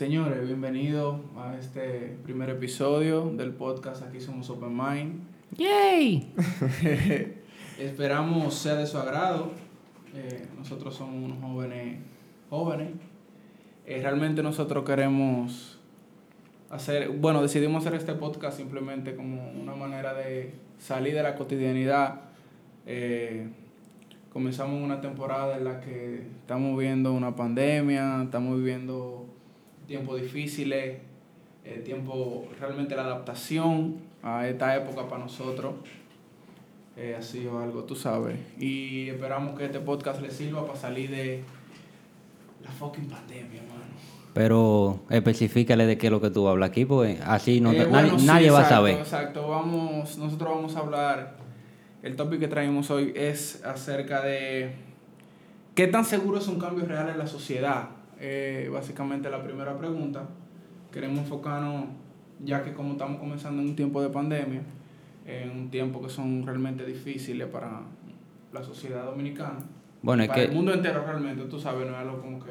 Señores, bienvenidos a este primer episodio del podcast Aquí Somos Open Mind. ¡Yay! Esperamos sea de su agrado. Eh, nosotros somos unos jóvenes jóvenes. Eh, realmente nosotros queremos hacer, bueno, decidimos hacer este podcast simplemente como una manera de salir de la cotidianidad. Eh, comenzamos una temporada en la que estamos viendo una pandemia, estamos viviendo tiempos difíciles, eh, tiempo realmente la adaptación a esta época para nosotros eh, ha sido algo, tú sabes. Y esperamos que este podcast le sirva para salir de la fucking pandemia, mano. Pero especifícale de qué es lo que tú hablas aquí, porque así no, Eh, nadie, bueno, sí, nadie va a saber. Exacto, vamos, nosotros vamos a hablar, el tópico que traemos hoy es acerca de qué tan seguro es un cambio real en la sociedad. Eh, básicamente la primera pregunta, queremos enfocarnos, ya que como estamos comenzando en un tiempo de pandemia, en un tiempo que son realmente difíciles para la sociedad dominicana, Bueno, es para el que mundo entero realmente, tú sabes, no es algo como que,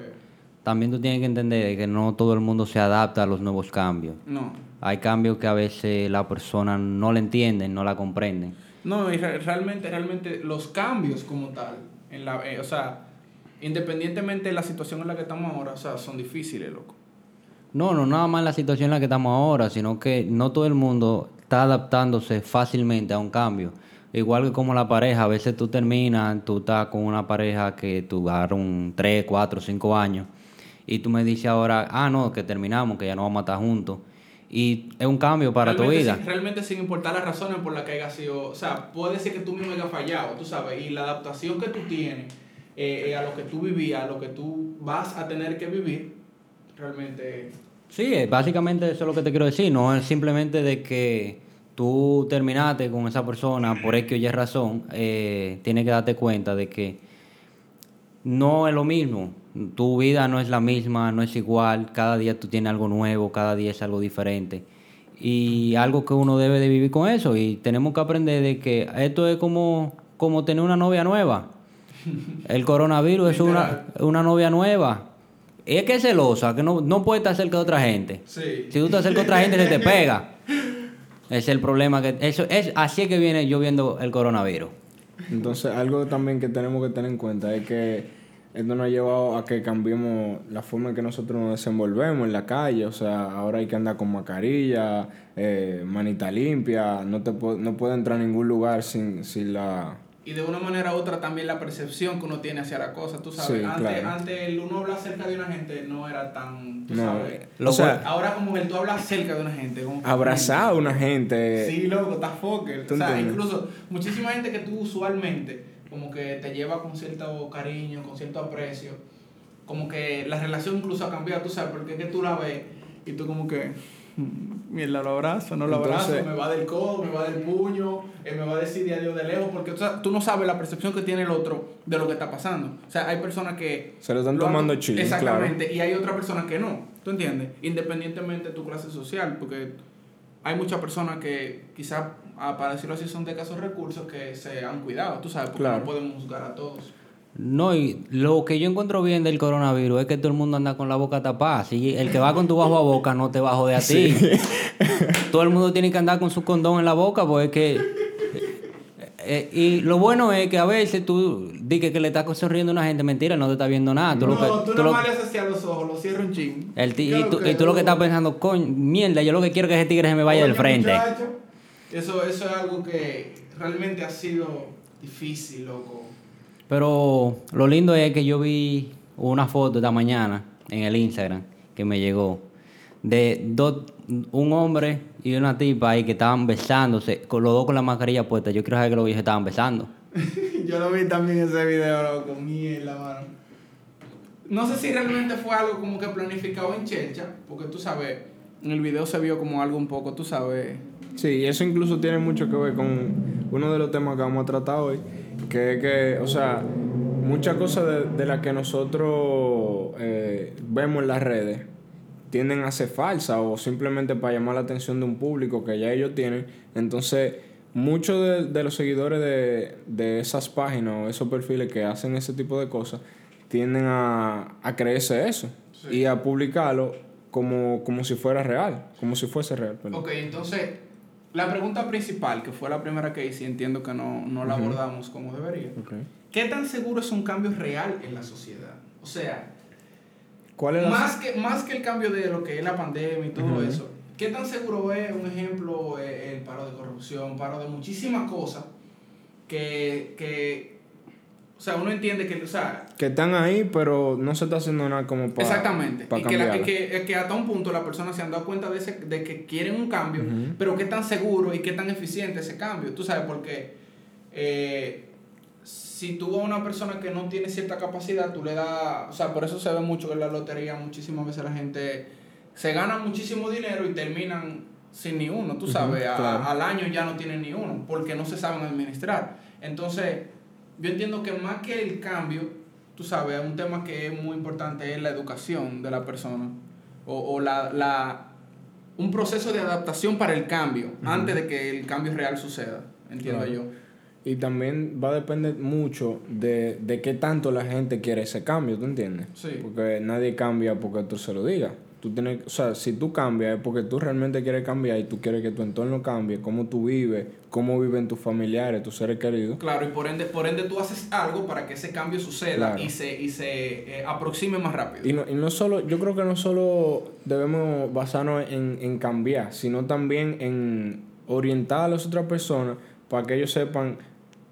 también tú tienes que entender que no todo el mundo se adapta a los nuevos cambios. no, Hay cambios que a veces la persona no le entienden, no la comprenden. No, y re- realmente, realmente los cambios como tal, en la, eh, o sea, independientemente de la situación en la que estamos ahora, o sea, son difíciles, loco. No, no nada más la situación en la que estamos ahora, sino que no todo el mundo está adaptándose fácilmente a un cambio. Igual que como la pareja, a veces tú terminas, tú estás con una pareja que un 3, 4, 5 años, y tú me dices ahora, ah, no, que terminamos, que ya no vamos a estar juntos. Y es un cambio para tu vida. Sin, realmente sin importar las razones por las que haya sido, o sea, puede ser que tú mismo hayas fallado, tú sabes, y la adaptación que tú tienes eh, a lo que tú vivías, a lo que tú vas a tener que vivir, realmente... Sí, eh, básicamente eso es lo que te quiero decir. No es simplemente de que tú terminaste con esa persona por X o Y razón. Eh, tienes que darte cuenta de que no es lo mismo. Tu vida no es la misma, no es igual. Cada día tú tienes algo nuevo, cada día es algo diferente. Y algo que uno debe de vivir con eso. Y tenemos que aprender de que esto es como, como tener una novia nueva. El coronavirus es una, una novia nueva. Y es que es celosa, que no, no puede estar cerca de otra gente. Sí. Si tú estás cerca de otra gente, se te pega. Es el problema. que eso es Así es que viene yo viendo el coronavirus. Entonces, algo también que tenemos que tener en cuenta es que esto nos ha llevado a que cambiemos la forma en que nosotros nos desenvolvemos en la calle. O sea, ahora hay que andar con mascarilla, eh, manita limpia, no te no puede entrar a ningún lugar sin, sin la... Y de una manera u otra también la percepción que uno tiene hacia la cosa, tú sabes. Sí, antes, claro. antes el uno hablar cerca de una gente no era tan, tú No, sabes. Lo o sea, Ahora como el tú hablas cerca de una gente. Como que- abrazar a una gente. Sí, loco, estás fucker. ¿Tú O sea, incluso muchísima gente que tú usualmente como que te lleva con cierto cariño, con cierto aprecio. Como que la relación incluso ha cambiado, tú sabes, porque es que tú la ves y tú como que... "Mm, Mierda, lo abrazo, no lo abrazo, Entonces- me va del codo, me va del puño, eh, me va a decir de adiós de lejos, porque o sea, tú no sabes la percepción que tiene el otro de lo que está pasando. O sea, hay personas que... Se lo están han- tomando chill, Exactamente, y hay otras personas que no, ¿tú entiendes? Independientemente de tu clase social, porque hay muchas personas que quizás, ah, para decirlo así, son de casos recursos que se han cuidado, tú sabes, porque Claro. no podemos juzgar a todos. No, y lo que yo encuentro bien del coronavirus es que todo el mundo anda con la boca tapada. Si el que va con tu bajo a boca no te va a joder a ti. todo el mundo tiene que andar con su condón en la boca porque es que... eh, eh, y lo bueno es que a veces tú dices que le estás sonriendo a una gente, mentira, no te está viendo nada. Tú no, lo que, tú tú lo- le haces hacia los ojos, lo cierras un ching. el ti- y, tú, que- y tú lo que estás pensando, coño, mierda, yo lo que quiero es que ese tigre se me vaya del frente. muchacho, Eso, eso es algo que realmente ha sido difícil, loco. Pero lo lindo es que yo vi una foto esta mañana en el Instagram que me llegó de dos, un hombre y una tipa ahí que estaban besándose, con los dos con la mascarilla puesta. Yo quiero saber que los viejos estaban besando. Yo lo vi también ese video, loco, mierda, mano. No sé si realmente fue algo como que planificado en Chelcha, porque tú sabes, en el video se vio como algo un poco, tú sabes. Sí, eso incluso tiene mucho que ver con uno de los temas que vamos a tratar hoy, que que, o sea, muchas cosas de, de las que nosotros eh, vemos en las redes tienden a ser falsas o simplemente para llamar la atención de un público que ya ellos tienen. Entonces, muchos de, de los seguidores de, de esas páginas o esos perfiles que hacen ese tipo de cosas tienden a, a creerse eso y a publicarlo como, como si fuera real, como si fuese real. perdón. Ok, entonces, la pregunta principal, que fue la primera que hice, entiendo que no, no la abordamos como debería. ¿Qué tan seguro es un cambio real en la sociedad? O sea, ¿Cuál es la- más que, más que el cambio de lo que es la pandemia y todo eso, ¿qué tan seguro es, un ejemplo, eh, el paro de corrupción, paro de muchísimas cosas que, que o sea, uno entiende que, o sea, Que están ahí, pero no se está haciendo nada como para exactamente, y que, la- que, que hasta un punto las personas se han dado cuenta de, ese, de que quieren un cambio, Ujú. pero qué tan seguro y qué tan eficiente ese cambio, tú sabes, porque eh, si tú a una persona que no tiene cierta capacidad, tú le das, o sea, por eso se ve mucho en la lotería, muchísimas veces la gente se gana muchísimo dinero y terminan sin ni uno, tú sabes, claro. al año ya no tienen ni uno, porque no se saben administrar. Entonces, yo entiendo que más que el cambio, tú sabes, un tema que es muy importante es la educación de la persona, o, o la, la, un proceso de adaptación para el cambio, antes de que el cambio real suceda, entiendo Claro. yo. Y también va a depender mucho de, de qué tanto la gente quiere ese cambio, ¿tú entiendes? Sí. Porque nadie cambia porque tú se lo digas. Tú tienes, o sea, si tú cambias es porque tú realmente quieres cambiar y tú quieres que tu entorno cambie, cómo tú vives, cómo viven tus familiares, tus seres queridos. Claro, y por ende, por ende tú haces algo para que ese cambio suceda Claro. y se, y se eh, aproxime más rápido. Y no, y no solo, yo creo que no solo debemos basarnos en, en cambiar, sino también en orientar a las otras personas para que ellos sepan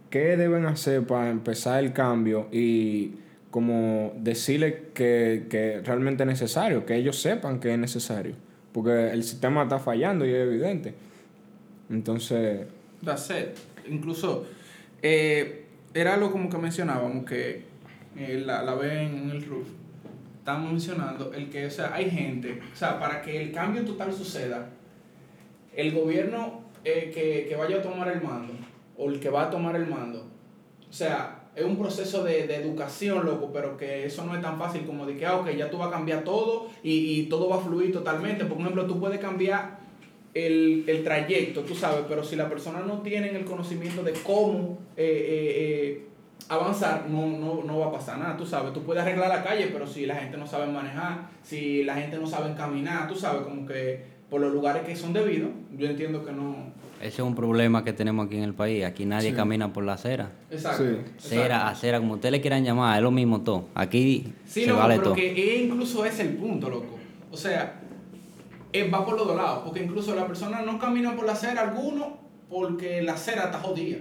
qué deben hacer para empezar el cambio y como decirles que, que realmente es necesario, que ellos sepan que es necesario, porque el sistema está fallando y es evidente. Entonces, That's it. Incluso, eh, era algo como que mencionábamos que eh, la, la vez en el roof. Estamos mencionando el que, o sea, hay gente, o sea, para que el cambio total suceda, el gobierno eh, que, que vaya a tomar el mando, o el que va a tomar el mando, o sea, es un proceso de, de educación, loco, pero que eso no es tan fácil como de que, ah, ok, ya tú vas a cambiar todo y, y todo va a fluir totalmente. Por ejemplo, tú puedes cambiar el, el trayecto, tú sabes, pero si la persona no tiene el conocimiento de cómo eh, eh, eh, avanzar, no, no, no va a pasar nada, tú sabes. Tú puedes arreglar la calle, pero si la gente no sabe manejar, si la gente no sabe caminar, tú sabes, como que por los lugares que son debidos, yo entiendo que no... Ese es un problema que tenemos aquí en el país. Aquí nadie Sí. camina por la acera. Exacto. Sí. Cera, acera, como ustedes le quieran llamar, es lo mismo todo. Aquí Sí, se loco, vale pero todo. que incluso es el punto, loco. O sea, va por los dos lados, porque incluso la persona no camina por la acera alguno porque la acera está jodida.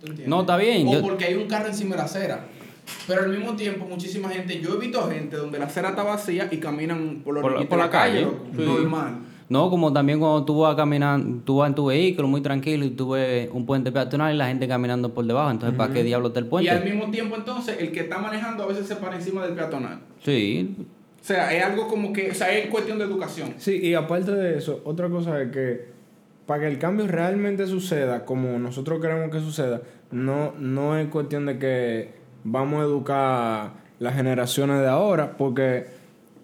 ¿Tú entiendes? No, está bien, O yo- porque hay un carro encima de la acera. Pero al mismo tiempo, muchísima gente, yo he visto gente donde la acera está vacía y caminan por, la Por la- por la calle, sí. normal. No, como también cuando tú vas caminando, tú vas en tu vehículo muy tranquilo y tú ves un puente peatonal y la gente caminando por debajo. Entonces, ¿para qué diablo está el Y puente? al mismo tiempo, entonces, el que está manejando a veces se para encima del peatonal. Sí, O sea, es algo como que, o sea, es cuestión de educación. Sí, y aparte de eso, otra cosa es que para que el cambio realmente suceda como nosotros queremos que suceda, no, no es cuestión de que vamos a educar las generaciones de ahora, porque,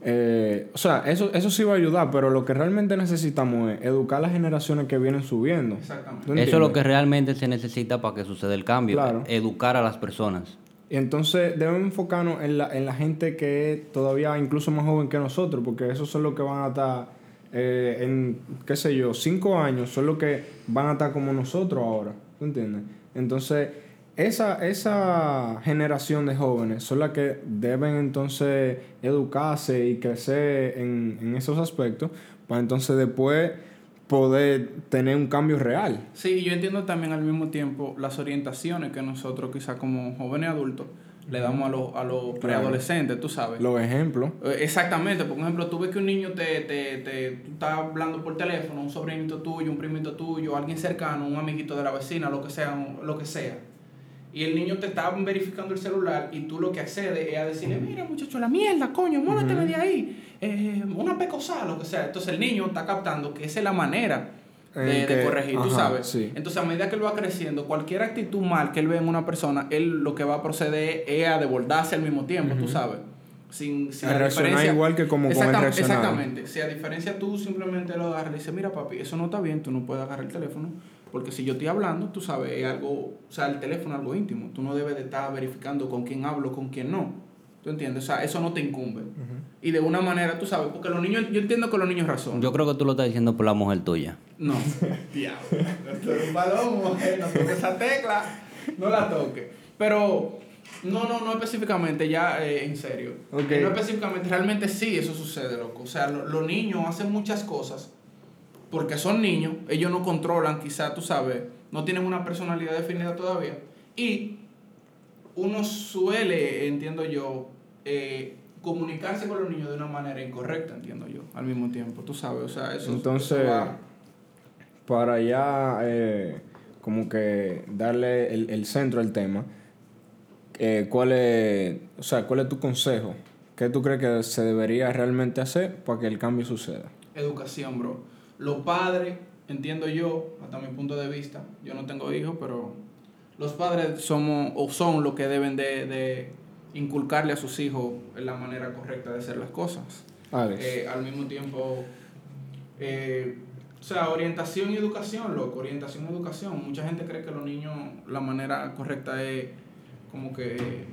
eh, o sea, eso, eso sí va a ayudar, pero lo que realmente necesitamos es educar las generaciones que vienen subiendo. Exactamente. ¿Tú eso es lo que realmente se necesita para que suceda el cambio. Claro. Educar a las personas. Y entonces debemos enfocarnos en la, en la gente que es todavía incluso más joven que nosotros, porque esos son los que van a estar eh, en, qué sé yo, cinco años, son los que van a estar como nosotros ahora, ¿tú entiendes? Entonces, esa, esa generación de jóvenes son las que deben entonces educarse y crecer en, en esos aspectos, para entonces después poder tener un cambio real. Sí, yo entiendo también al mismo tiempo las orientaciones que nosotros quizás como jóvenes adultos le damos a los, a los preadolescentes, tú sabes. Los ejemplos. Eh, Exactamente, por ejemplo, tú ves que un niño te, te, te tú estás hablando por teléfono, un sobrinito tuyo, un primito tuyo, alguien cercano, un amiguito de la vecina, lo que sea, lo que sea. Y el niño te está verificando el celular y tú lo que accedes es a decirle, mira muchacho, la mierda, coño, mólateme de ahí, eh, una pecosa, lo que sea. Entonces el niño está captando que esa es la manera de, corregir, tú ajá, sabes. sí. Entonces a medida que él va creciendo, cualquier actitud mal que él ve en una persona, él lo que va a proceder es a desbordarse al mismo tiempo, tú sabes. Sin, sin A diferencia- igual que como Exactam-. Exactamente. Si a diferencia tú simplemente lo agarras y le dices, mira papi, eso no está bien, tú no puedes agarrar el teléfono, porque si yo estoy hablando, tú sabes, es algo, o sea, el teléfono es algo íntimo, tú no debes de estar verificando con quién hablo, con quién no. ¿Tú entiendes? O sea, eso no te incumbe. Y de una manera, tú sabes, porque los niños, yo entiendo que los niños razón. Yo creo que tú lo estás diciendo por la mujer tuya. No, diablo. Esto es un balón, mujer, no toque esa tecla, no la toque. Pero, no, no, no específicamente, ya eh, en serio. No específicamente, realmente sí, eso sucede, loco. O sea, lo- los niños hacen muchas cosas porque son niños, ellos no controlan, quizá, tú sabes, no tienen una personalidad definida todavía. Y uno suele, entiendo yo, eh, comunicarse con los niños de una manera incorrecta, entiendo yo, al mismo tiempo, tú sabes, o sea, eso Entonces, eso va- para ya eh, como que darle el, el centro al tema, eh, ¿cuál es, o sea, cuál es tu consejo? ¿Qué tú crees que se debería realmente hacer para que el cambio suceda? educación, bro. Los padres, entiendo yo, hasta mi punto de vista, yo no tengo hijos, pero los padres somos o son los que deben de, de inculcarle a sus hijos la manera correcta de hacer las cosas. Alex. Eh, al mismo tiempo, eh, o sea, orientación y educación, loco, orientación y educación. Mucha gente cree que los niños, la manera correcta es como que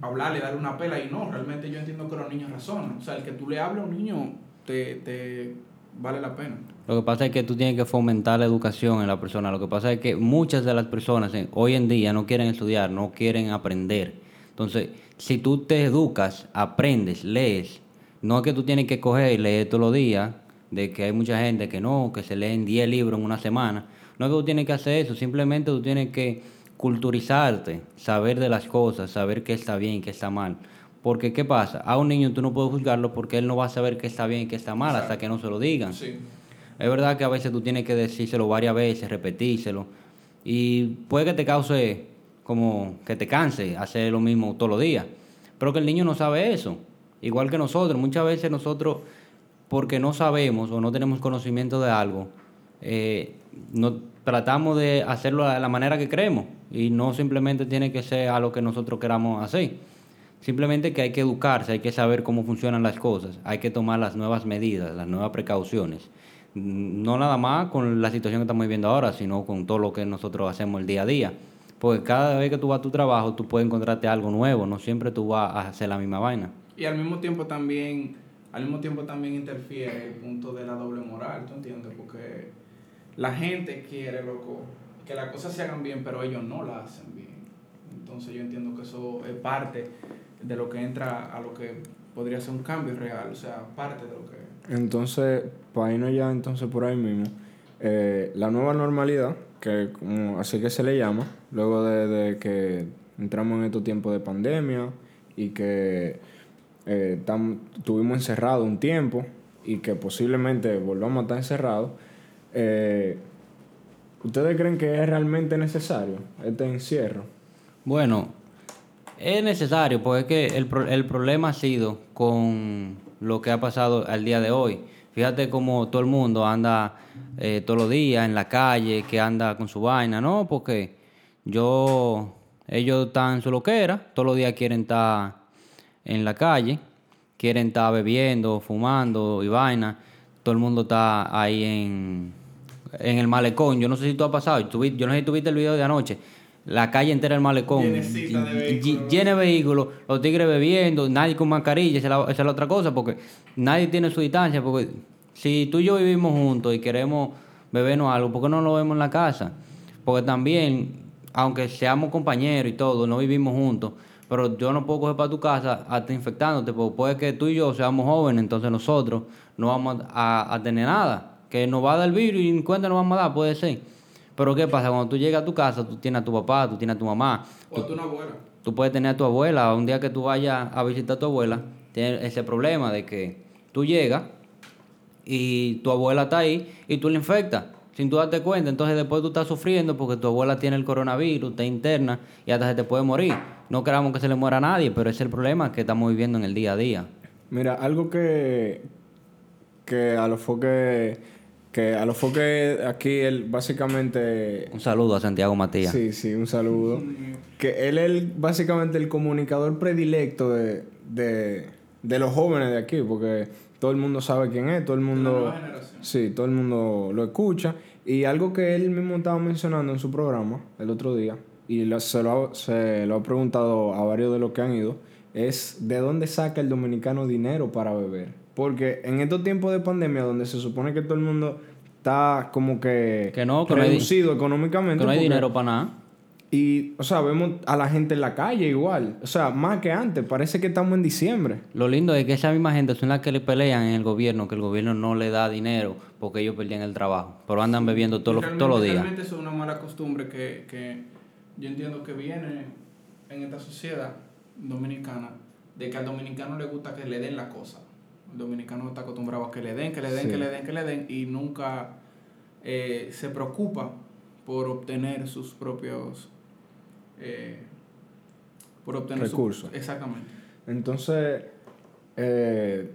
hablarle, darle una pela y no, realmente yo entiendo que los niños razonan. O sea, el que tú le hables a un niño te, te vale la pena. Lo que pasa es que tú tienes que fomentar la educación en la persona. Lo que pasa es que muchas de las personas hoy en día no quieren estudiar, no quieren aprender. Entonces, si tú te educas, aprendes, lees, no es que tú tienes que coger y leer todos los días, de que hay mucha gente que no, que se leen 10 libros en una semana. No es que tú tienes que hacer eso, simplemente tú tienes que culturizarte, saber de las cosas, saber qué está bien qué está mal. Porque, ¿qué pasa? A un niño tú no puedes juzgarlo porque él no va a saber qué está bien y qué está mal hasta que no se lo digan. Sí. Es verdad que a veces tú tienes que decírselo varias veces, repetírselo. Y puede que te cause como que te canse hacer lo mismo todos los días. Pero que el niño no sabe eso. Igual que nosotros. Muchas veces nosotros, porque no sabemos o no tenemos conocimiento de algo, eh, no, tratamos de hacerlo de la manera que creemos. Y no simplemente tiene que ser a lo que nosotros queramos hacer. Simplemente que hay que educarse, hay que saber cómo funcionan las cosas, hay que tomar las nuevas medidas, las nuevas precauciones. Mm, No nada más con la situación que estamos viviendo ahora, sino con todo lo que nosotros hacemos el día a día. Porque cada vez que tú vas a tu trabajo, tú puedes encontrarte algo nuevo, no siempre tú vas a hacer la misma vaina. Y al mismo tiempo también, al mismo tiempo también interfiere el punto de la doble moral, ¿tú entiendes? Porque la gente quiere, loco, que las cosas se hagan bien, pero ellos no las hacen bien. Entonces yo entiendo que eso es parte de lo que entra a lo que podría ser un cambio real, o sea, parte de lo que... Entonces, para irnos ya entonces por ahí mismo, eh, la nueva normalidad, que como así que se le llama, luego de, de que entramos en estos tiempos de pandemia y que eh, tam- estuvimos encerrados un tiempo y que posiblemente volvamos a estar encerrados, eh, ¿ustedes creen que es realmente necesario este encierro? Bueno, es necesario, porque es que el, el problema ha sido con lo que ha pasado al día de hoy. Fíjate cómo todo el mundo anda eh, todos los días en la calle, que anda con su vaina, ¿no? Porque yo, ellos están en su loquera, todos los días quieren estar en la calle, quieren estar bebiendo, fumando y vaina. Todo el mundo está ahí en, en el malecón. Yo no sé si tú has pasado, yo no sé si tú viste el video de anoche. La calle entera del malecón, de vehículos. llena de vehículos, los tigres bebiendo, nadie con mascarilla, esa es, la, esa es la otra cosa, porque nadie tiene su distancia, porque si tú y yo vivimos juntos y queremos bebernos algo, ¿por qué no lo vemos en la casa? Porque también, aunque seamos compañeros y todo, no vivimos juntos, pero yo no puedo coger para tu casa hasta infectándote, porque puede que tú y yo seamos jóvenes, entonces nosotros no vamos a, a tener nada, que nos va a dar el virus y ni cuenta nos vamos a dar, puede ser. Pero ¿qué pasa? Cuando tú llegas a tu casa, tú tienes a tu papá, tú tienes a tu mamá, O tú una abuela. Tú puedes tener a tu abuela, un día que tú vayas a visitar a tu abuela, tienes ese problema de que tú llegas y tu abuela está ahí y tú la infectas sin tú darte cuenta. Entonces después tú estás sufriendo porque tu abuela tiene el coronavirus, está interna y hasta se te puede morir. No queramos que se le muera a nadie, pero ese es el problema que estamos viviendo en el día a día. Mira, algo que, que a los foques, que a los foques aquí él básicamente Un saludo a Santiago Matías. Sí, sí, un saludo. Que él es el- básicamente el comunicador predilecto de, de, de los jóvenes de aquí, porque todo el mundo sabe quién es, todo el mundo... Sí, todo el mundo lo escucha. Y algo que él mismo estaba mencionando en su programa el otro día, y lo- se, lo ha, se lo ha preguntado a varios de los que han ido, es de dónde saca el dominicano dinero para beber. Porque en estos tiempos de pandemia, donde se supone que todo el mundo está como que, Que no, que no hay di- reducido económicamente. Que no hay porque- dinero para nada. Y, o sea, vemos a la gente en la calle igual. O sea, más que antes. Parece que estamos en diciembre. Lo lindo es que esa misma gente son las que le pelean en el gobierno, que el gobierno no le da dinero porque ellos perdían el trabajo. Pero andan bebiendo todos los, todos los días. Realmente es una mala costumbre que, que yo entiendo que viene en esta sociedad dominicana, de que al dominicano le gusta que le den la cosa. Dominicano está acostumbrado a que le den, que le den, Sí. que le den, que le den, y nunca eh, se preocupa por obtener sus propios... eh, por obtener su- Recursos. exactamente. Entonces, eh,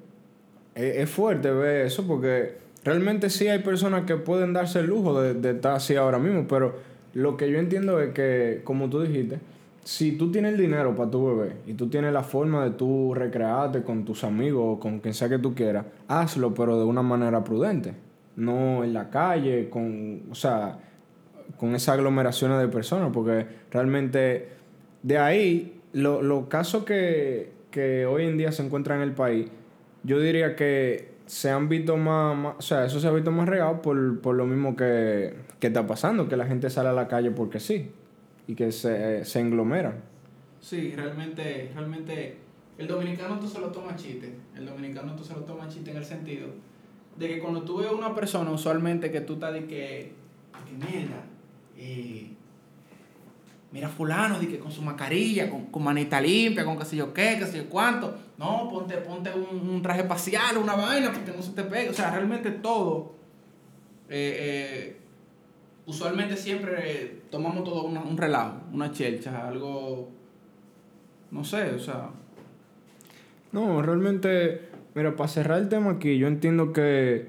es, es fuerte ver eso porque realmente sí hay personas que pueden darse el lujo de, de estar así ahora mismo, pero lo que yo entiendo es que, como tú dijiste, si tú tienes el dinero para tu bebé y tú tienes la forma de tú recrearte con tus amigos o con quien sea que tú quieras, hazlo, pero de una manera prudente. No en la calle, con, o sea, con esas aglomeraciones de personas, porque realmente de ahí, lo- los casos que, que hoy en día se encuentran en el país, yo diría que se han visto más, más- o sea, eso se ha visto más regado por, por lo mismo que, que está pasando, que la gente sale a la calle porque sí, y que se, se englomeran. Sí, realmente, realmente el dominicano tú se lo toma chiste. El dominicano tú se lo toma chiste en el sentido de que cuando tú ves una persona usualmente que tú estás de que, que mierda, eh, mira fulano, de que con su mascarilla, con, con manita limpia, con qué sé yo qué, qué sé yo cuánto. No, ponte, ponte un, un traje espacial, una vaina, porque no se te pegue. O sea, realmente todo. eh, eh, usualmente siempre tomamos todo un relajo, una chelcha, algo, no sé, o sea, No, realmente, mira, para cerrar el tema aquí, yo entiendo que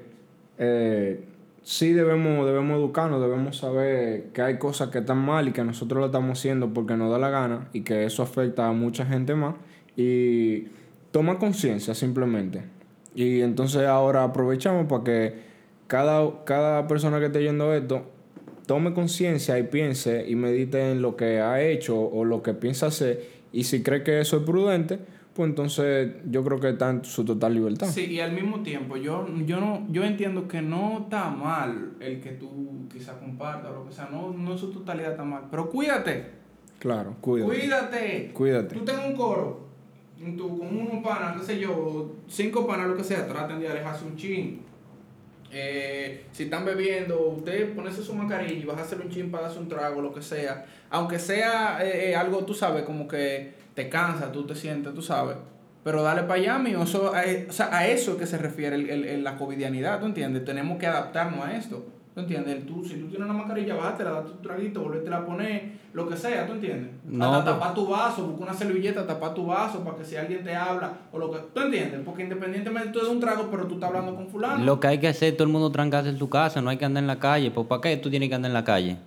eh, sí debemos, debemos educarnos, debemos saber que hay cosas que están mal y que nosotros lo estamos haciendo porque nos da la gana y que eso afecta a mucha gente más. Y toma conciencia simplemente. Y entonces ahora aprovechamos para que cada, cada persona que esté yendo esto tome conciencia y piense y medite en lo que ha hecho o lo que piensa hacer. Y si cree que eso es prudente, pues entonces yo creo que está en su total libertad. sí, y al mismo tiempo, yo, yo no, yo entiendo que no está mal el que tú quizás compartas o lo que sea, no, no su totalidad está mal, pero cuídate, Claro, cuídate. cuídate, Cuídate. tú tengas un coro, en tu, con unos panas, qué sé yo, cinco panas, lo que sea, traten de alejarse un chin. Eh, si están bebiendo, usted ponerse su mascarilla y vas a hacer un chin para darse un trago, lo que sea. Aunque sea eh, eh, algo, tú sabes, como que te cansa, tú te sientes, tú sabes. Pero dale para allá. Eso, sea, a eso es que se refiere el, el- el- la covidianidad, ¿tú entiendes? Tenemos que adaptarnos a esto. ¿Tú entiendes? Tú, si tú tienes una mascarilla, bájatela, date tu traguito, volvértela a poner, lo que sea, ¿tú entiendes? No, Hasta pero- tapar tu vaso, busca una servilleta, tapar tu vaso para que si alguien te habla o lo que... ¿Tú entiendes? Porque independientemente tú de un trago, pero tú estás hablando con fulano. Lo que hay que hacer, todo el mundo trancarse en su casa, no hay que andar en la calle. Pues ¿para qué tú tienes que andar en la calle?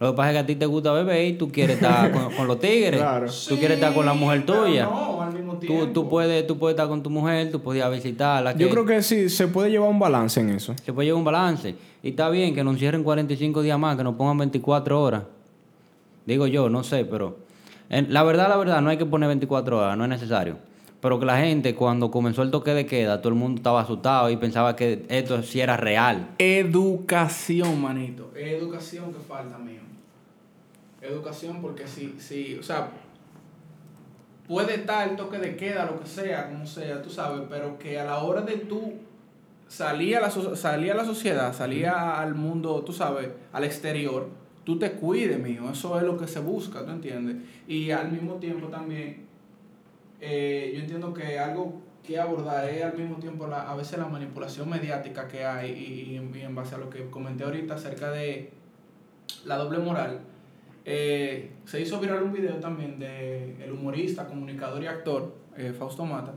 Lo que pasa es que a ti te gusta beber y tú quieres estar con, con los tigres. Claro. Tú quieres estar con la mujer tuya. No, Tú, tú, puedes, tú puedes estar con tu mujer, tú a visitarla. Yo creo que sí, se puede llevar un balance en eso. Se puede llevar un balance. Y está bien que nos cierren 45 días más, que nos pongan 24 horas. Digo yo, no sé, pero... en- la verdad, la verdad, no hay que poner 24 horas, no es necesario. Pero que la gente, cuando comenzó el toque de queda, todo el mundo estaba asustado y pensaba que esto sí era real. Educación, manito. Educación que falta, mío. Educación porque si, si, o sea, puede estar el toque de queda, lo que sea, como sea, tú sabes, pero que a la hora de tú salir a la, so- salir a la sociedad, salir al mundo, tú sabes, al exterior, tú te cuides, mío. Eso es lo que se busca, ¿tú entiendes? Y al mismo tiempo también, eh, yo entiendo que algo que abordar es al mismo tiempo la, a veces la manipulación mediática que hay y, y en base a lo que comenté ahorita acerca de la doble moral. Eh, se hizo viral un video también de el humorista, comunicador y actor eh, Fausto Mata,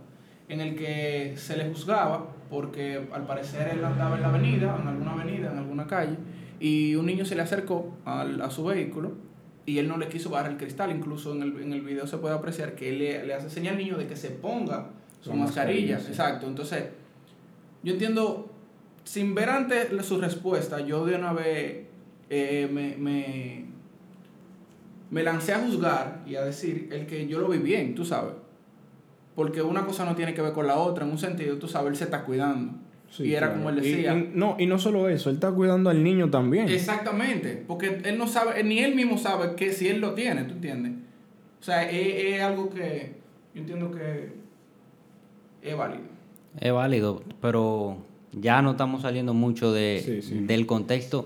en el que se le juzgaba porque al parecer él andaba en la avenida, en alguna avenida, en alguna calle, y un niño se le acercó al- a su vehículo y él no le quiso bajar el cristal. Incluso en el, en el video se puede apreciar que él le, le hace señal al niño de que se ponga su La mascarilla. sí. Exacto. Entonces, yo entiendo, sin ver antes su respuesta, yo de una vez eh, me, me, me lancé a juzgar y a decir el que yo lo vi bien, tú sabes. Porque una cosa no tiene que ver con la otra. En un sentido, tú sabes, él se está cuidando. Sí, y era claro. como él Y- decía. y no, y no solo eso, él está cuidando al niño también. Exactamente, porque él no sabe, ni él mismo sabe que si él lo tiene, ¿tú entiendes? O sea, es, es algo que yo entiendo que es válido. Es válido, pero ya no estamos saliendo mucho de, Sí, sí. del contexto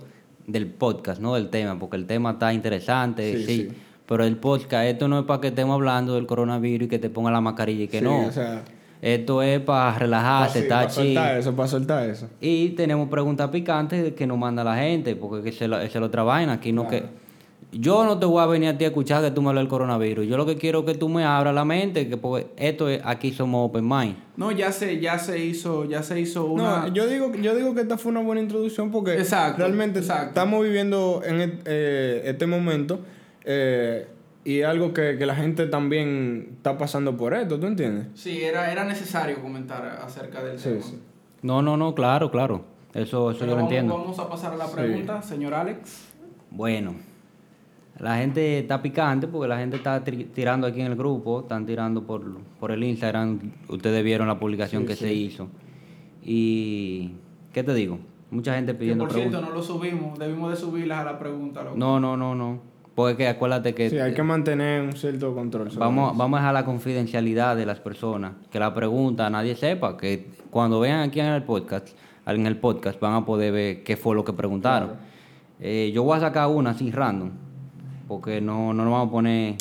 del podcast, no del tema, porque el tema está interesante, Sí, sí, sí. pero el podcast, esto no es para que estemos hablando del coronavirus y que te ponga la mascarilla y que Sí, no. o sea, esto es para relajarse, para estar chill. soltar eso, para soltar eso. Y tenemos preguntas picantes que nos manda la gente, porque esa es la otra vaina. Aquí no Claro. que. Yo no te voy a venir a ti a escuchar que tú me hables del coronavirus. Yo lo que quiero es que tú me abras la mente, que porque esto es, aquí somos open mind. No, ya se, ya se hizo, ya se hizo una. No, yo digo, yo digo que esta fue una buena introducción porque Exacto, realmente exacto. estamos viviendo en et- eh, este momento eh, y algo que, que la gente también está pasando por esto, ¿tú entiendes? Sí, era, era necesario comentar acerca del Sí, tema. sí. No, no, no, claro, claro. Eso, eso Pero yo lo vamos, entiendo. vamos a pasar a la Sí. pregunta, señor Alex. Bueno, la gente está picante porque la gente está tirando aquí en el grupo, están tirando por, por el Instagram. Ustedes vieron la publicación Sí, que sí. se hizo. Y, ¿qué te digo? Mucha gente Que pidiendo por cierto, preguntas. no lo subimos, debimos de subirlas a la pregunta. loco. No, no, no, no. Porque que acuérdate que Sí, hay que mantener un cierto control. sobre vamos, eso. vamos a dejar la confidencialidad de las personas. Que la pregunta nadie sepa. Que cuando vean aquí en el podcast, en el podcast van a poder ver qué fue lo que preguntaron. Claro. Eh, yo voy a sacar una así random. Porque no, no nos vamos a poner.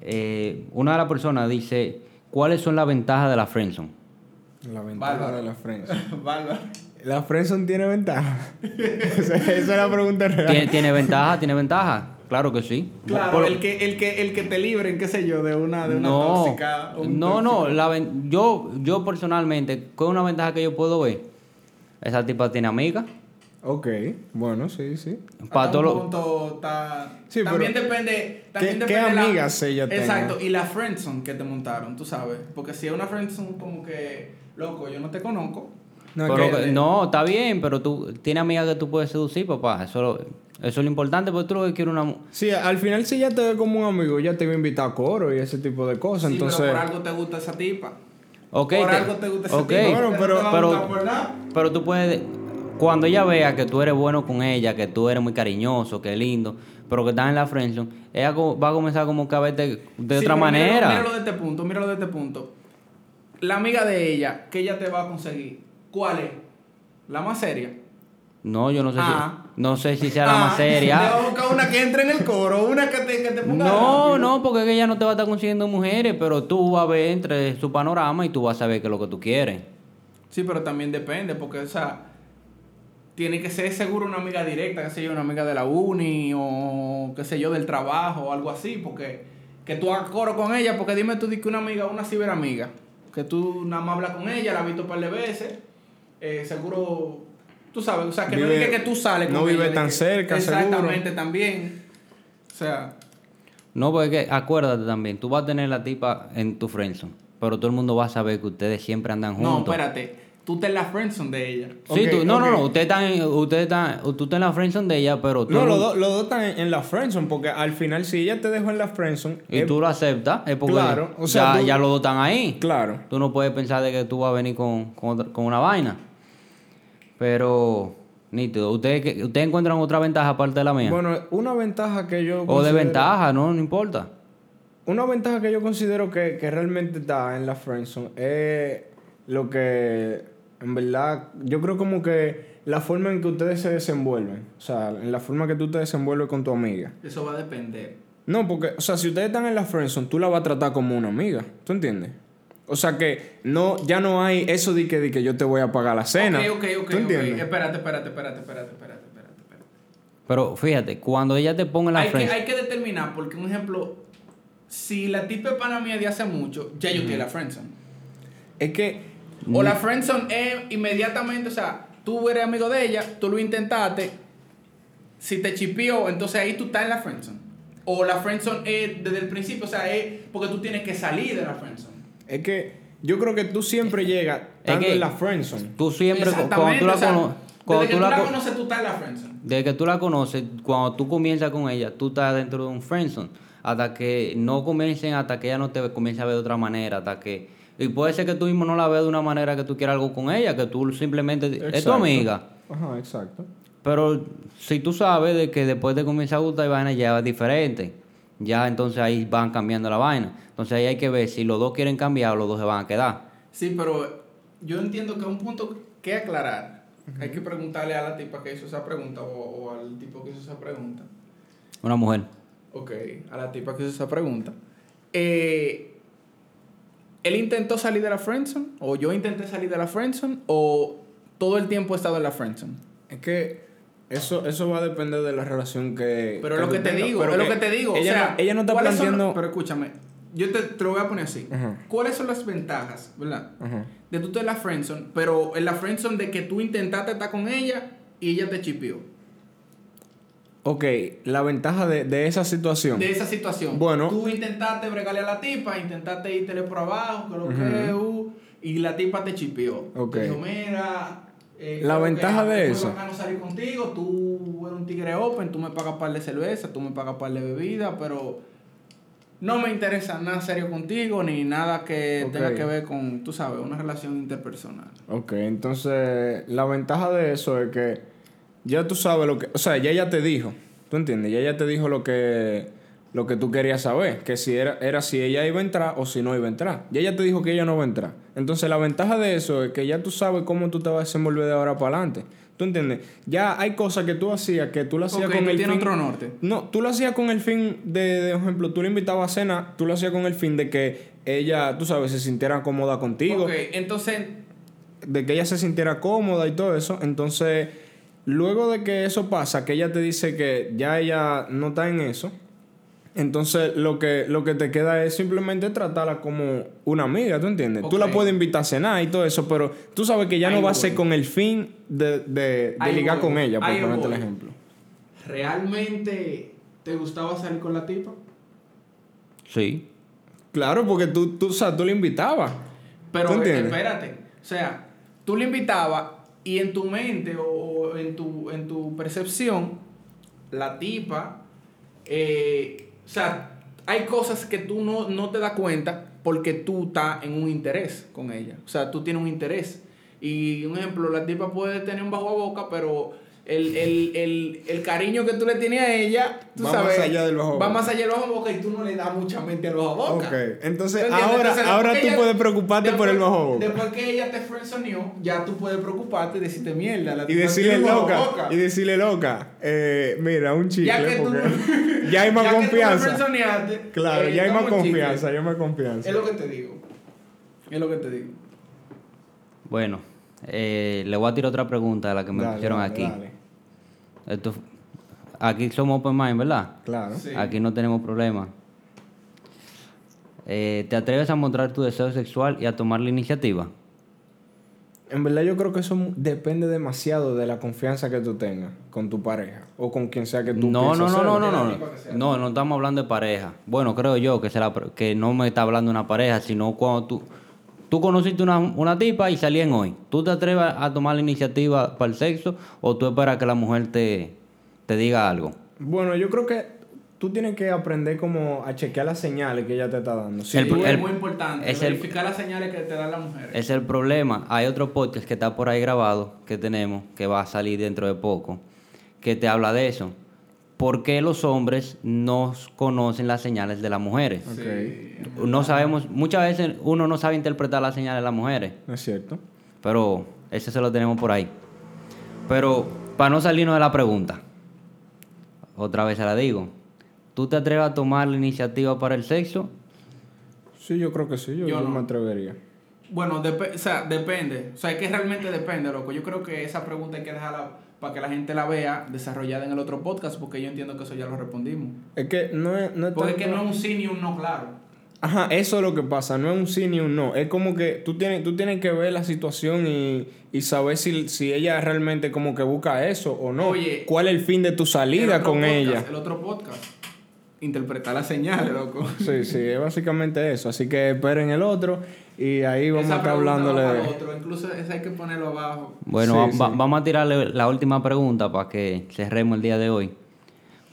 Eh, una de las personas dice: ¿Cuáles son las ventajas de la friendzone? La ventaja Bárbaro. de la friendzone. Bárbaro. ¿La friendzone tiene ventaja? esa, esa es la pregunta real. ¿Tiene, ¿Tiene ventaja? ¿Tiene ventaja? Claro que sí. Claro, Por- el que, el que, el que te libren, qué sé yo, de una, de una no, tóxica. un no, no, la ven- yo, yo personalmente, con una ventaja que yo puedo ver, esa tipa tiene amigas. Ok, bueno, sí, sí. Para todo lo- punto está... Sí, también pero depende... También ¿qué- depende qué la- amigas ella tenga? Exacto, y la friendzone que te montaron, tú sabes. Porque si es una friendzone como que, loco, yo no te conozco. No, pero que- no, está bien, pero tú tienes amigas que tú puedes seducir, papá. Eso, lo- eso es lo importante, porque tú lo que quieres una... Sí, al final si ya te ve como un amigo, ya te va a invitar a coro y ese tipo de cosas. Sí, entonces, pero por algo te gusta esa tipa. Ok, por te- algo te gusta esa ok, tipa. Bueno, pero- pero- gustar por nada. Pero tú puedes... Cuando ella vea que tú eres bueno con ella, que tú eres muy cariñoso, que lindo, pero que estás en la friendzone, ella va a comenzar como que a verte de Sí, otra manera. Míralo, míralo de este punto, míralo de este punto. La amiga de ella, que ella te va a conseguir, ¿cuál es? ¿La más seria? No, yo no sé Ah. si... No sé si sea la más Ah, Te seria. va a buscar una que entre en el coro, una que te, que te ponga. No, rápido. no, porque es que ella no te va a estar consiguiendo mujeres, pero tú vas a ver entre su panorama y tú vas a saber qué es lo que tú quieres. Sí, pero también depende, porque, o sea, tiene que ser seguro una amiga directa, qué sé yo, una amiga de la uni o qué sé yo, del trabajo o algo así, porque que tú hagas coro con ella, porque dime tú di que una amiga, una ciberamiga, que tú nada más hablas con ella, la has visto un par de veces, eh, seguro, tú sabes, o sea, que no Vive- diga que tú sales con no vive tan que- cerca, seguro. Exactamente, también. O sea, No, porque es que acuérdate también, tú vas a tener la tipa en tu friendzone, pero todo el mundo va a saber que ustedes siempre andan juntos. no, espérate, tú estás en la friendzone de ella. Sí, tú, no, no, no, ustedes están, en- ustedes están, tú estás en la friendzone de ella, pero tú, No, los dos los dos están en, en la friendzone porque al final si ella te dejó en la friendzone... y es- tú lo aceptas, es porque Claro, o sea, ya, tú- ya los dos están ahí. Claro. Tú no puedes pensar de que tú vas a venir con, con, otra- con una vaina. Pero, nítido, ¿ustedes, ¿ustedes encuentran otra ventaja aparte de la mía? Bueno, una ventaja que yo... o considero- desventaja, no, no importa. Una ventaja que yo considero que, que realmente está en la friendzone es lo que, en verdad, yo creo como que la forma en que ustedes se desenvuelven. O sea, en la forma que tú te desenvuelves con tu amiga. Eso va a depender. No, porque, o sea, si ustedes están en la friendzone, tú la vas a tratar como una amiga. ¿Tú entiendes? O sea que no, ya no hay eso de que, de que yo te voy a pagar la cena. Ok, ok, ok. ¿Tú ok. entiendes? Espérate, espérate, espérate, espérate, espérate, espérate, espérate. Pero fíjate, cuando ella te ponga en la Hay que, friendzone... hay que determinar, porque un ejemplo, si la tipa es pana mía de hace mucho, ya yo estoy en la friendzone. Es que, O la friendzone es inmediatamente, o sea, tú eres amigo de ella, tú lo intentaste, si te chipió, entonces ahí tú estás en la friendzone. O la friendzone es desde el principio, o sea, es porque tú tienes que salir de la friendzone. es que yo creo que tú siempre llegas estando que- en la friendzone. Tú siempre, cu- cuando tú la, o sea, cono- cuando desde que tú tú la la co- conoces, tú estás en la friendzone. desde que tú la conoces, cuando tú comienzas con ella, tú estás dentro de un friendzone. hasta que no comiencen, hasta que ella no te comience a ver de otra manera, hasta que... Y puede ser que tú mismo no la veas de una manera que tú quieras algo con ella, que tú simplemente... Es tu Exacto. amiga. Ajá, exacto. Pero si tú sabes de que después te comienza a gustar y vaina ya es diferente, ya entonces ahí van cambiando la vaina. Entonces ahí hay que ver si los dos quieren cambiar o los dos se van a quedar. Sí, pero yo entiendo que un punto que aclarar. Hay que preguntarle a la tipa que hizo esa pregunta o, o al tipo que hizo esa pregunta. Una mujer. Ok, a la tipa que hizo esa pregunta. Eh, ¿Él intentó salir de la friendzone? ¿O yo intenté salir de la friendzone? ¿O todo el tiempo he estado en la friendzone? Es que eso, eso va a depender de la relación que. Pero es lo que te digo, pero es lo que te digo. Ella, o sea, no, ella no está ¿cuáles son planteando. pero escúchame, yo te, te lo voy a poner así. ¿Cuáles son las ventajas, verdad? Ajá. De tú estar en la friendzone, pero en la friendzone de que tú intentaste estar con ella y ella te chipió. Ok, la ventaja de, de esa situación. De esa situación. Bueno. Tú intentaste bregarle a la tipa, intentaste irte por abajo, que lo que, uh, y la tipa te chipió. Ok. Te dijo, mira. eh, La creo que ventaja de eso. bacano salir contigo, tú eres un tigre open, tú me pagas par de cerveza, tú me pagas par de bebida, pero no me interesa nada serio contigo, ni nada que tenga que ver con, tú sabes, una relación interpersonal. Ok, entonces la ventaja de eso es que ya tú sabes lo que, o sea, ya ella te dijo, ¿tú entiendes? Ya ella te dijo lo que lo que tú querías saber, que si era, era si ella iba a entrar o si no iba a entrar. Ya ella te dijo que ella no va a entrar. Entonces la ventaja de eso es que ya tú sabes cómo tú te vas a desenvolver de ahora para adelante. ¿Tú entiendes? Ya hay cosas que tú hacías que tú las hacías con el tienes fin... otro norte. No, tú lo hacías con el fin de, de ejemplo, tú le invitabas a cena, tú lo hacías con el fin de que ella, tú sabes, se sintiera cómoda contigo Ok, entonces, de que ella se sintiera cómoda y todo eso. Entonces, luego de que eso pasa, que ella te dice que ya ella no está en eso, entonces lo que, lo que te queda es simplemente tratarla como una amiga, ¿tú entiendes? Tú la puedes invitar a cenar y todo eso, pero tú sabes que ya Ahí no va a ser con el fin de, de, ligar voy. con ella, por Ahí ponerte el ejemplo. ¿realmente te gustaba salir con la tipa? Sí. Claro, porque tú, tú, o sea, tú la invitabas. Pero espérate, o sea, tú le invitabas y en tu mente o, o en, tu, en tu percepción, la tipa, eh, o sea, hay cosas que tú no, no te das cuenta porque tú estás en un interés con ella. O sea, tú tienes un interés. Y un ejemplo, la tipa puede tener un bajo a boca, pero el, el, el, el cariño que tú le tienes a ella, tú Va más sabes, allá del bajo a va boca. más allá del bajo a boca y tú no le das mucha mente al bajo a boca. Ok, entonces ahora, Entonces, ahora tú puedes preocuparte por el bajo boca. Después que ella te frenzoneó, ya tú puedes preocuparte y decirte mierda. la Y decirle loca, boca. y decirle loca, eh, mira, un chicle, Ya que tú porque ya hay más ya que tú me confianza. Claro, eh, ya hay más chicle. confianza, ya hay más confianza. Es lo que te digo. Es lo que te digo. Bueno, eh, le voy a tirar otra pregunta a la que me Dale, pusieron dale, aquí. dale. Esto, aquí somos open mind, ¿verdad? Claro. Sí. Aquí no tenemos problema. Eh, ¿Te atreves a mostrar tu deseo sexual y a tomar la iniciativa? En verdad yo creo que eso depende demasiado de la confianza que tú tengas con tu pareja o con quien sea que tú No, no, no, no, no, no. sea. No, no estamos hablando de pareja. Bueno, creo yo que, se la- que no me está hablando de una pareja, sino cuando tú, tú conociste una, una tipa y salían hoy. ¿Tú te atreves a tomar la iniciativa para el sexo o tú esperas que la mujer te, te diga algo? Bueno, yo creo que tú tienes que aprender como a chequear las señales que ella te está dando. Si El- es el- muy importante. es el- verificar las señales que te dan las mujeres. Es el problema. Hay otro podcast que está por ahí grabado que tenemos, que va a salir dentro de poco, que te habla de eso. ¿Por qué los hombres no conocen las señales de las mujeres? Ok, No sabemos, muchas veces uno no sabe interpretar las señales de las mujeres, es cierto. pero ese se lo tenemos por ahí. Pero para no salirnos de la pregunta, otra vez se la digo. ¿Tú te atreves a tomar la iniciativa para el sexo? Sí, yo creo que sí, yo, no. me atrevería. Bueno, o sea, depende. O sea, es que realmente depende, loco. Yo creo que esa pregunta hay que dejarla para que la gente la vea desarrollada en el otro podcast, porque yo entiendo que eso ya lo respondimos. Es que no es, no es Porque es que no es un sí ni un no claro. Ajá, eso es lo que pasa, no es un sí ni un no. Es como que tú tienes, tú tienes que ver la situación y, y saber si, si ella realmente como que busca eso o no. Oye, ¿Cuál es el fin de tu El salida otro con podcast, ella? El otro podcast. Interpretar las señales, loco. Sí, sí, es básicamente eso. Así que esperen el otro y ahí vamos Esa a estar hablándole otro. Incluso esa hay que ponerlo abajo. Bueno, Sí, va- sí. va- vamos a tirarle la última pregunta para que cerremos el día de hoy.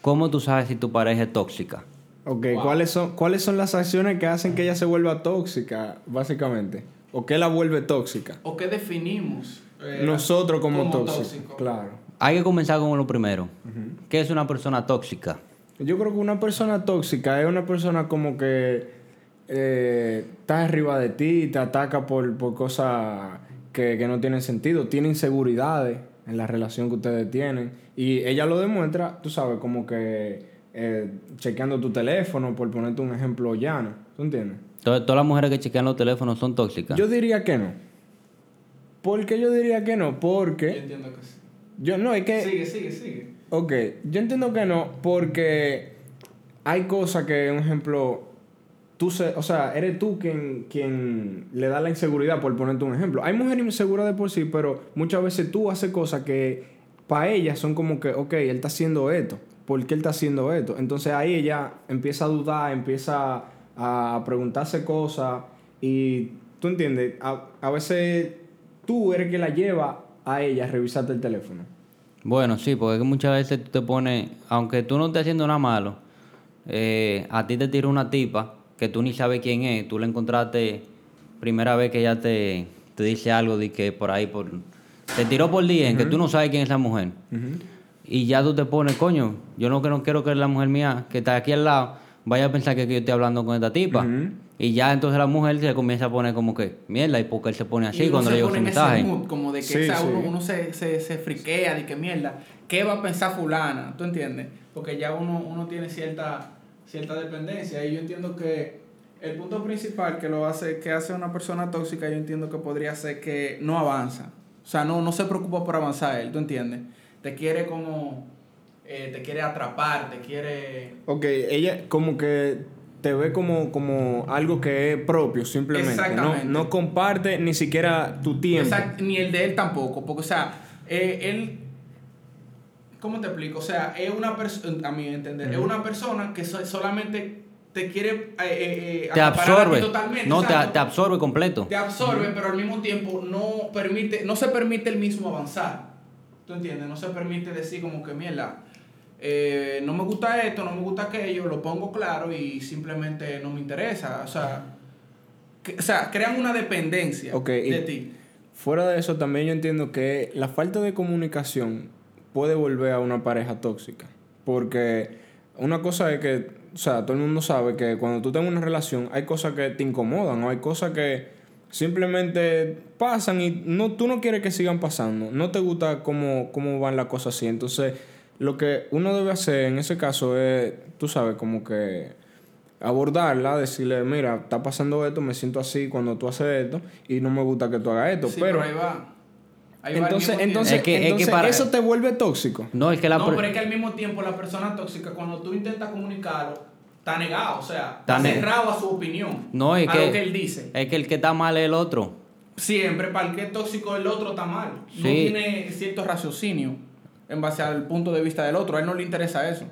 ¿Cómo tú sabes si tu pareja es tóxica? Ok, Wow. ¿cuáles, son, ¿cuáles son las acciones que hacen que ella se vuelva tóxica, básicamente? ¿O qué la vuelve tóxica? ¿O qué definimos? eh, Nosotros como, como tóxicos. tóxico? Claro. Hay que comenzar con lo primero. ¿Qué es una persona tóxica? Yo creo que una persona tóxica es una persona como que eh, está arriba de ti, te ataca por, por cosas que, que no tienen sentido, tiene inseguridades en la relación que ustedes tienen. Y ella lo demuestra, tú sabes, como que eh, chequeando tu teléfono, por ponerte un ejemplo llano. ¿Tú entiendes? Todas, todas las mujeres que chequean los teléfonos son tóxicas. Yo diría que no. ¿Por qué yo diría que no? Yo Porque entiendo que sí. yo no, es que... Sigue, sigue, sigue. Ok, yo entiendo que no, porque hay cosas que, un ejemplo, tú se, o sea, eres tú quien, quien le da la inseguridad, por ponerte un ejemplo. Hay mujeres inseguras de por sí, pero muchas veces tú haces cosas que para ellas son como que, ok, él está haciendo esto, ¿por qué él está haciendo esto? Entonces ahí ella empieza a dudar, empieza a preguntarse cosas y tú entiendes, a, a veces tú eres que la lleva a ella a revisarte el teléfono. Bueno, sí, porque es que muchas veces tú te pones, aunque tú no estés haciendo nada malo, eh, a ti te tira una tipa que tú ni sabes quién es, tú la encontraste primera vez que ella te, te dice algo de que por ahí, por te tiró por día en que tú no sabes quién es esa mujer. Y ya tú te pones, coño, yo no, que no quiero que la mujer mía que está aquí al lado vaya a pensar que yo estoy hablando con esta tipa. Y ya entonces la mujer se comienza a poner como que, mierda, ¿y por qué él se pone así cuando le en ese mensaje? mood, como de que Sí, sí. uno, uno se, se, se friquea de que mierda, ¿qué va a pensar fulana? ¿Tú entiendes? Porque ya uno, uno tiene cierta, cierta dependencia y yo entiendo que el punto principal que lo hace, que hace una persona tóxica, yo entiendo que podría ser que no avanza. O sea, no, no se preocupa por avanzar él, ¿tú entiendes? Te quiere como, eh, te quiere atrapar, te quiere... Ok, ella como que te ve como, como algo que es propio, simplemente. No, Exactamente. no comparte ni siquiera tu tiempo. Exact- ni el de él tampoco, porque, o sea, eh, él, ¿cómo te explico? O sea, es una persona, a mi entender, es una persona que so- solamente te quiere eh, Te absorbe. totalmente, No, te absorbe completo. Te absorbe, pero al mismo tiempo no permite, no se permite el mismo avanzar. ¿Tú entiendes? No se permite decir como que, mierda, eh, no me gusta esto, no me gusta aquello, lo pongo claro y simplemente no me interesa. O sea, que- o sea crean una dependencia Ok, y- de ti. Fuera de eso, también yo entiendo que la falta de comunicación puede volver a una pareja tóxica. Porque una cosa es que, o sea, todo el mundo sabe que cuando tú tengas una relación hay cosas que te incomodan o hay cosas que simplemente pasan y no, tú no quieres que sigan pasando. No te gusta cómo, cómo van las cosas así. Entonces, lo que uno debe hacer en ese caso es, tú sabes, como que abordarla, decirle, mira, está pasando esto, me siento así cuando tú haces esto y no me gusta que tú hagas esto. Sí, pero, ahí va. Ahí va al entonces, entonces, Es que- es que entonces para- eso te vuelve tóxico. No, es que la... No, per- pero es que al mismo tiempo la persona tóxica, cuando tú intentas comunicarlo, está negado, o sea, Está está cerrado a su opinión, No, es a que, lo que él dice. es que el que está mal es el otro. Siempre, para el que es tóxico, el otro está mal. No tiene cierto raciocinio en base al punto de vista del otro. A él no le interesa eso.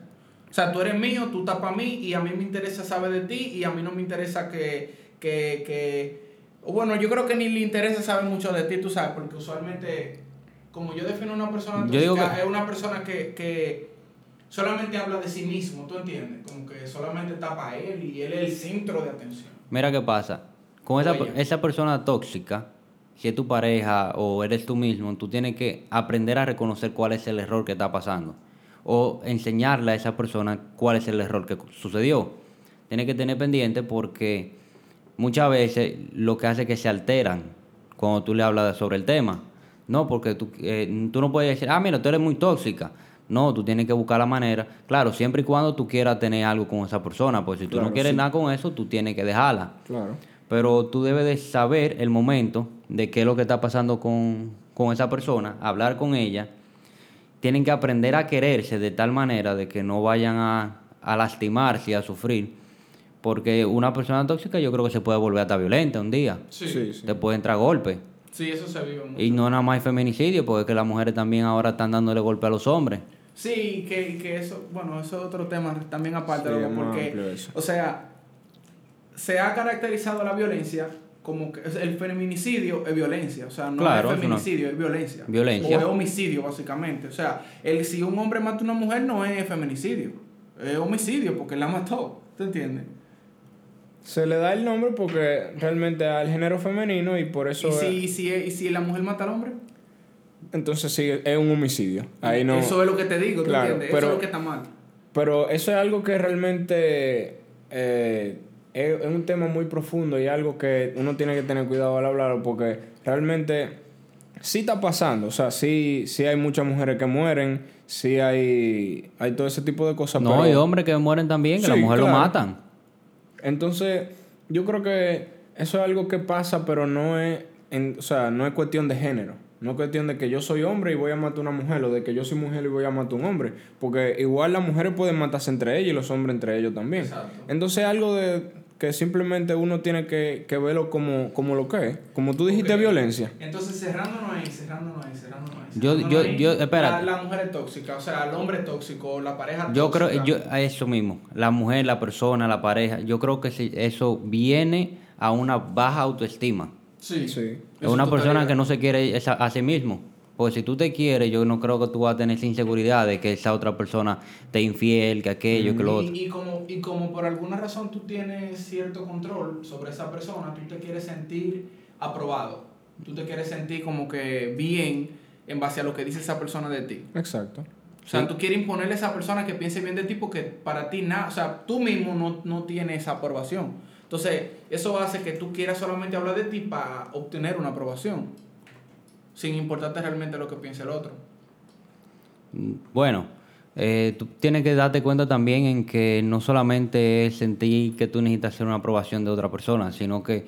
O sea, tú eres mío, tú estás para mí y a mí me interesa saber de ti y a mí no me interesa que, que, que... Bueno, yo creo que ni le interesa saber mucho de ti, tú sabes, porque usualmente, como yo defino a una persona tóxica, que- es una persona que, que solamente habla de sí mismo, ¿tú entiendes? Como que solamente está para él y él es el centro de atención. Mira qué pasa. Con esa, esa persona tóxica, si es tu pareja o eres tú mismo, tú tienes que aprender a reconocer cuál es el error que está pasando. O enseñarle a esa persona cuál es el error que sucedió. Tienes que tener pendiente porque muchas veces lo que hace es que se alteran cuando tú le hablas sobre el tema. No, porque tú, eh, tú no puedes decir, ah, mira, tú eres muy tóxica. No, tú tienes que buscar la manera. Claro, siempre y cuando tú quieras tener algo con esa persona. Pues si tú Claro, no quieres sí. nada con eso, tú tienes que dejarla. Claro. Pero tú debes de saber el momento de qué es lo que está pasando con, con esa persona, hablar con ella. Tienen que aprender a quererse de tal manera de que no vayan a, a lastimarse y a sufrir. Porque una persona tóxica yo creo que se puede volver hasta violenta un día. Sí, Sí, sí, sí. Te puede entrar golpe. eso se vive mucho. Y no nada más hay feminicidio, porque es que las mujeres también ahora están dándole golpe a los hombres. Sí, que, que eso, bueno, eso es otro tema también aparte, Sí, loco, porque, o sea, se ha caracterizado la violencia como que el feminicidio es violencia, o sea, no Claro, es no. feminicidio, es violencia. Violencia. O es homicidio, básicamente. O sea, el, si un hombre mata a una mujer no es feminicidio. Es homicidio porque él la mató. ¿Te entiendes? Se le da el nombre porque realmente al género femenino y por eso... ¿Y si, es- y si, y si la mujer mata al hombre? Entonces sí, es un homicidio. Ahí no... Eso es lo que te digo, ¿tú Claro, entiendes? pero- Eso es lo que está mal. Pero eso es algo que realmente eh, es, es un tema muy profundo y algo que uno tiene que tener cuidado al hablarlo porque realmente sí está pasando. O sea, sí, sí hay muchas mujeres que mueren, sí hay, hay todo ese tipo de cosas. No, pero- hay hombres que mueren también, que la Sí, mujer lo claro. matan. Entonces, yo creo que eso es algo que pasa, pero no es, en- o sea, no es cuestión de género. No es cuestión de que yo soy hombre y voy a matar a una mujer, o de que yo soy mujer y voy a matar a un hombre. Porque igual las mujeres pueden matarse entre ellas y los hombres entre ellos también. Exacto. Entonces es algo de que simplemente uno tiene que, que verlo como, como lo que es. Como tú dijiste, violencia. Entonces, cerrándonos ahí, cerrándonos ahí, cerrándonos ahí. Yo- cerrándonos yo- ahí, yo- espérate. La, la mujer es tóxica, o sea, el hombre es tóxico, la pareja Yo creo, tóxica. yo, a eso mismo, la mujer, la persona, la pareja, yo creo que sí, eso viene a una baja autoestima. Sí. Sí. Es una persona que no se quiere esa- a sí mismo. Pues si tú te quieres, yo no creo que tú vas a tener esa inseguridad de que esa otra persona te infiel, que aquello, que lo otro. Y, y como, y como por alguna razón tú tienes cierto control sobre esa persona, tú te quieres sentir aprobado. Tú te quieres sentir como que bien en base a lo que dice esa persona de ti. Exacto. O sea, tú quieres imponerle a esa persona que piense bien de ti porque para ti nada, o sea, tú mismo no, no tienes esa aprobación. Entonces, eso hace que tú quieras solamente hablar de ti para obtener una aprobación, sin importarte realmente lo que piense el otro. Bueno, eh, tú tienes que darte cuenta también en que no solamente es sentir que tú necesitas hacer una aprobación de otra persona, sino que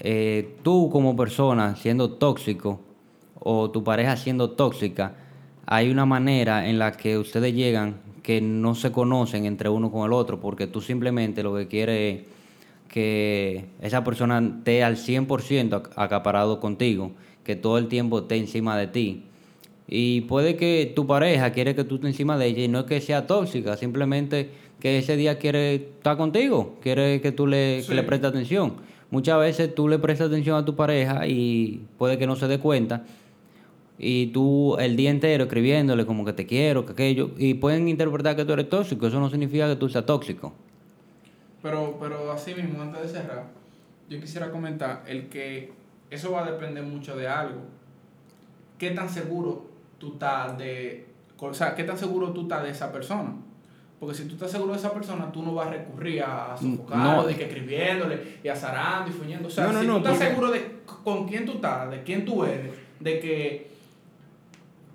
eh, tú como persona siendo tóxico o tu pareja siendo tóxica, hay una manera en la que ustedes llegan que no se conocen entre uno con el otro, porque tú simplemente lo que quieres es que esa persona esté al 100% ac- acaparado contigo, que todo el tiempo esté encima de ti. Y puede que tu pareja quiere que tú estés encima de ella y no es que sea tóxica, simplemente que ese día quiere estar contigo, quiere que tú le, Sí. que le prestes atención. Muchas veces tú le prestas atención a tu pareja y puede que no se dé cuenta y tú el día entero escribiéndole como que te quiero, que aquello, y pueden interpretar que tú eres tóxico, eso no significa que tú seas tóxico. Pero, pero así mismo, antes de cerrar, yo quisiera comentar el que eso va a depender mucho de algo. ¿Qué tan seguro tú estás de, o sea, qué tan seguro tú estás de esa persona? Porque si tú estás seguro de esa persona, tú no vas a recurrir a sofocarlo, No. de que escribiéndole y azarando y fuñendo. O sea, No, no, si no, tú estás porque- seguro de con quién tú estás, de quién tú eres, de que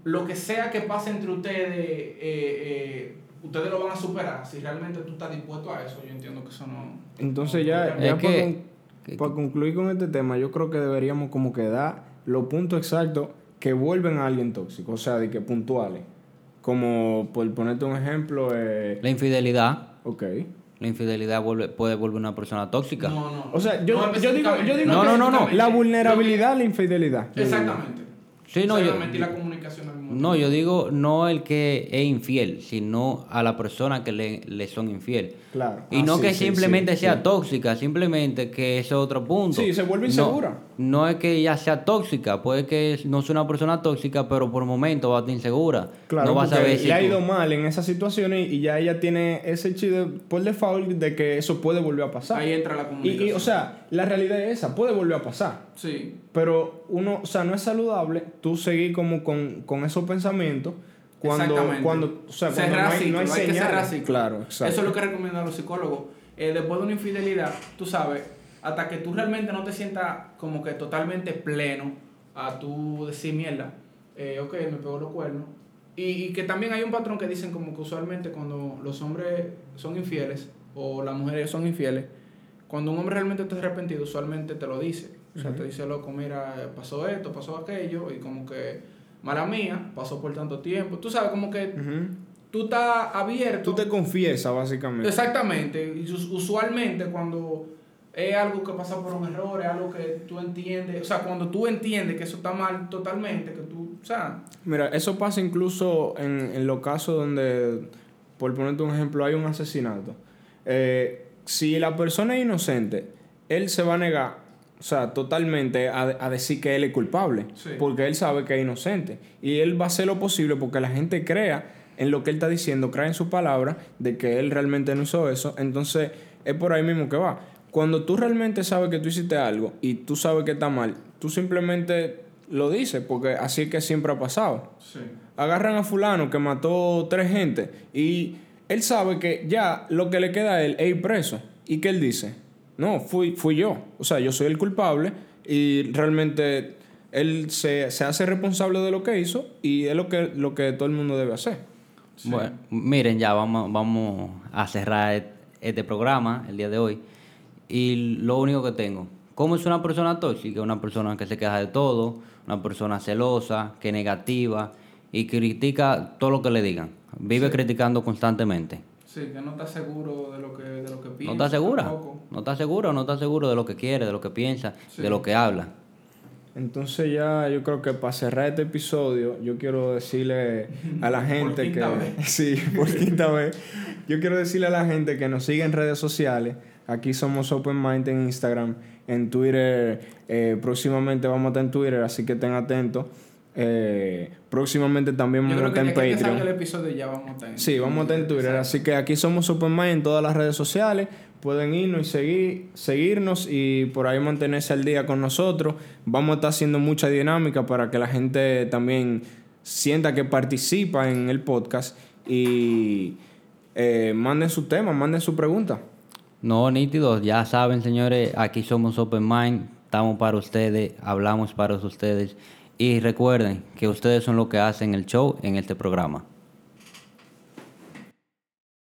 lo que sea que pase entre ustedes, eh, eh, ustedes lo van a superar. Si realmente tú estás dispuesto a eso, yo entiendo que eso no. Entonces ya, Es ya que- para, con- que- para concluir con este tema, yo creo que deberíamos como que dar los puntos exactos que vuelven a alguien tóxico, o sea, de que puntuales. Como por ponerte un ejemplo, eh, La infidelidad, ok. la infidelidad vuelve- puede volver una persona tóxica. No, no. O sea, yo, No yo digo, yo digo No, que no, no, no. la vulnerabilidad, la infidelidad. Exactamente. Sí, no, yo- Exactamente, y la comunicación al mismo tiempo. No, yo digo no el que es infiel, sino a la persona que le, le son infiel. Claro. Y Ah, no sí, que sí, simplemente sí, sea sí. tóxica, simplemente que ese es otro punto. Sí, se vuelve insegura. No, es que ella sea tóxica, puede que no sea una persona tóxica, pero por momento va a estar insegura. Claro, no va a saber si le ha tú- ido mal en esas situaciones y ya ella tiene ese chiste por default de que eso puede volver a pasar. Ahí entra la y, comunicación. y, o sea, la realidad es esa, puede volver a pasar. Sí. Pero uno, o sea, no es saludable tú seguir como con, con esos pensamientos cuando, cuando, o sea, cuando no hay, no hay hay que cerrar señales. ciclo. Claro, exacto. Eso es lo que recomiendan los psicólogos. Eh, después de una infidelidad, tú sabes, hasta que tú realmente no te sientas como que totalmente pleno a tu decir mierda, eh, ok, me pegó los cuernos. Y, y que también hay un patrón que dicen como que usualmente cuando los hombres son infieles o las mujeres son infieles, cuando un hombre realmente está arrepentido, usualmente te lo dice. O sea, te dice, loco, mira, pasó esto, pasó aquello, y como que, mala mía, pasó por tanto tiempo. Tú sabes, como que tú estás abierto. Tú te confiesas, básicamente. Exactamente. Y us- usualmente cuando es algo que pasa por un error, es algo que tú entiendes, o sea, cuando tú entiendes que eso está mal totalmente, que tú, o sea, Mira, eso pasa incluso en, en los casos donde, por ponerte un ejemplo, hay un asesinato. Eh, si la persona es inocente, él se va a negar, o sea, totalmente a, a decir que él es culpable, Sí. porque él sabe que es inocente. Y él va a hacer lo posible porque la gente crea en lo que él está diciendo, creen en su palabra de que él realmente no hizo eso. Entonces, es por ahí mismo que va. Cuando tú realmente sabes que tú hiciste algo y tú sabes que está mal, tú simplemente lo dices, porque así es que siempre ha pasado. Sí. Agarran a fulano que mató tres gente y él sabe que ya lo que le queda a él es ir preso. ¿Y qué él dice? No, fui, fui yo. O sea, yo soy el culpable y realmente él se, se hace responsable de lo que hizo y es lo que, lo que todo el mundo debe hacer. Bueno, miren, ya vamos, vamos a cerrar este programa el día de hoy. Y lo único que tengo, ¿cómo es una persona tóxica? Una persona que se queja de todo, una persona celosa, que negativa y critica todo lo que le digan. Vive criticando constantemente. Sí, que no está seguro de lo que, de lo que piensa. No está segura. tampoco. No está seguro, no está seguro de lo que quiere, de lo que piensa, Sí. de lo que habla. Entonces ya yo creo que para cerrar este episodio, yo quiero decirle a la Por gente que... vez. Sí, por quinta vez. Yo quiero decirle a la gente que nos sigue en redes sociales. Aquí somos Open Mind en Instagram, en Twitter. eh, próximamente vamos a estar en Twitter, así que estén atentos. Eh, próximamente también vamos a estar en salga el Patreon. episodio ya vamos a estar en Sí, vamos a estar en Twitter. Así que aquí somos Open Mind en todas las redes sociales. Pueden irnos y seguir, seguirnos y por ahí mantenerse al día con nosotros. Vamos a estar haciendo mucha dinámica para que la gente también sienta que participa en el podcast y eh, manden su tema, manden su pregunta. No, nítidos, ya saben, señores, aquí somos Open Mind, estamos para ustedes, hablamos para ustedes y recuerden que ustedes son lo que hacen el show en este programa.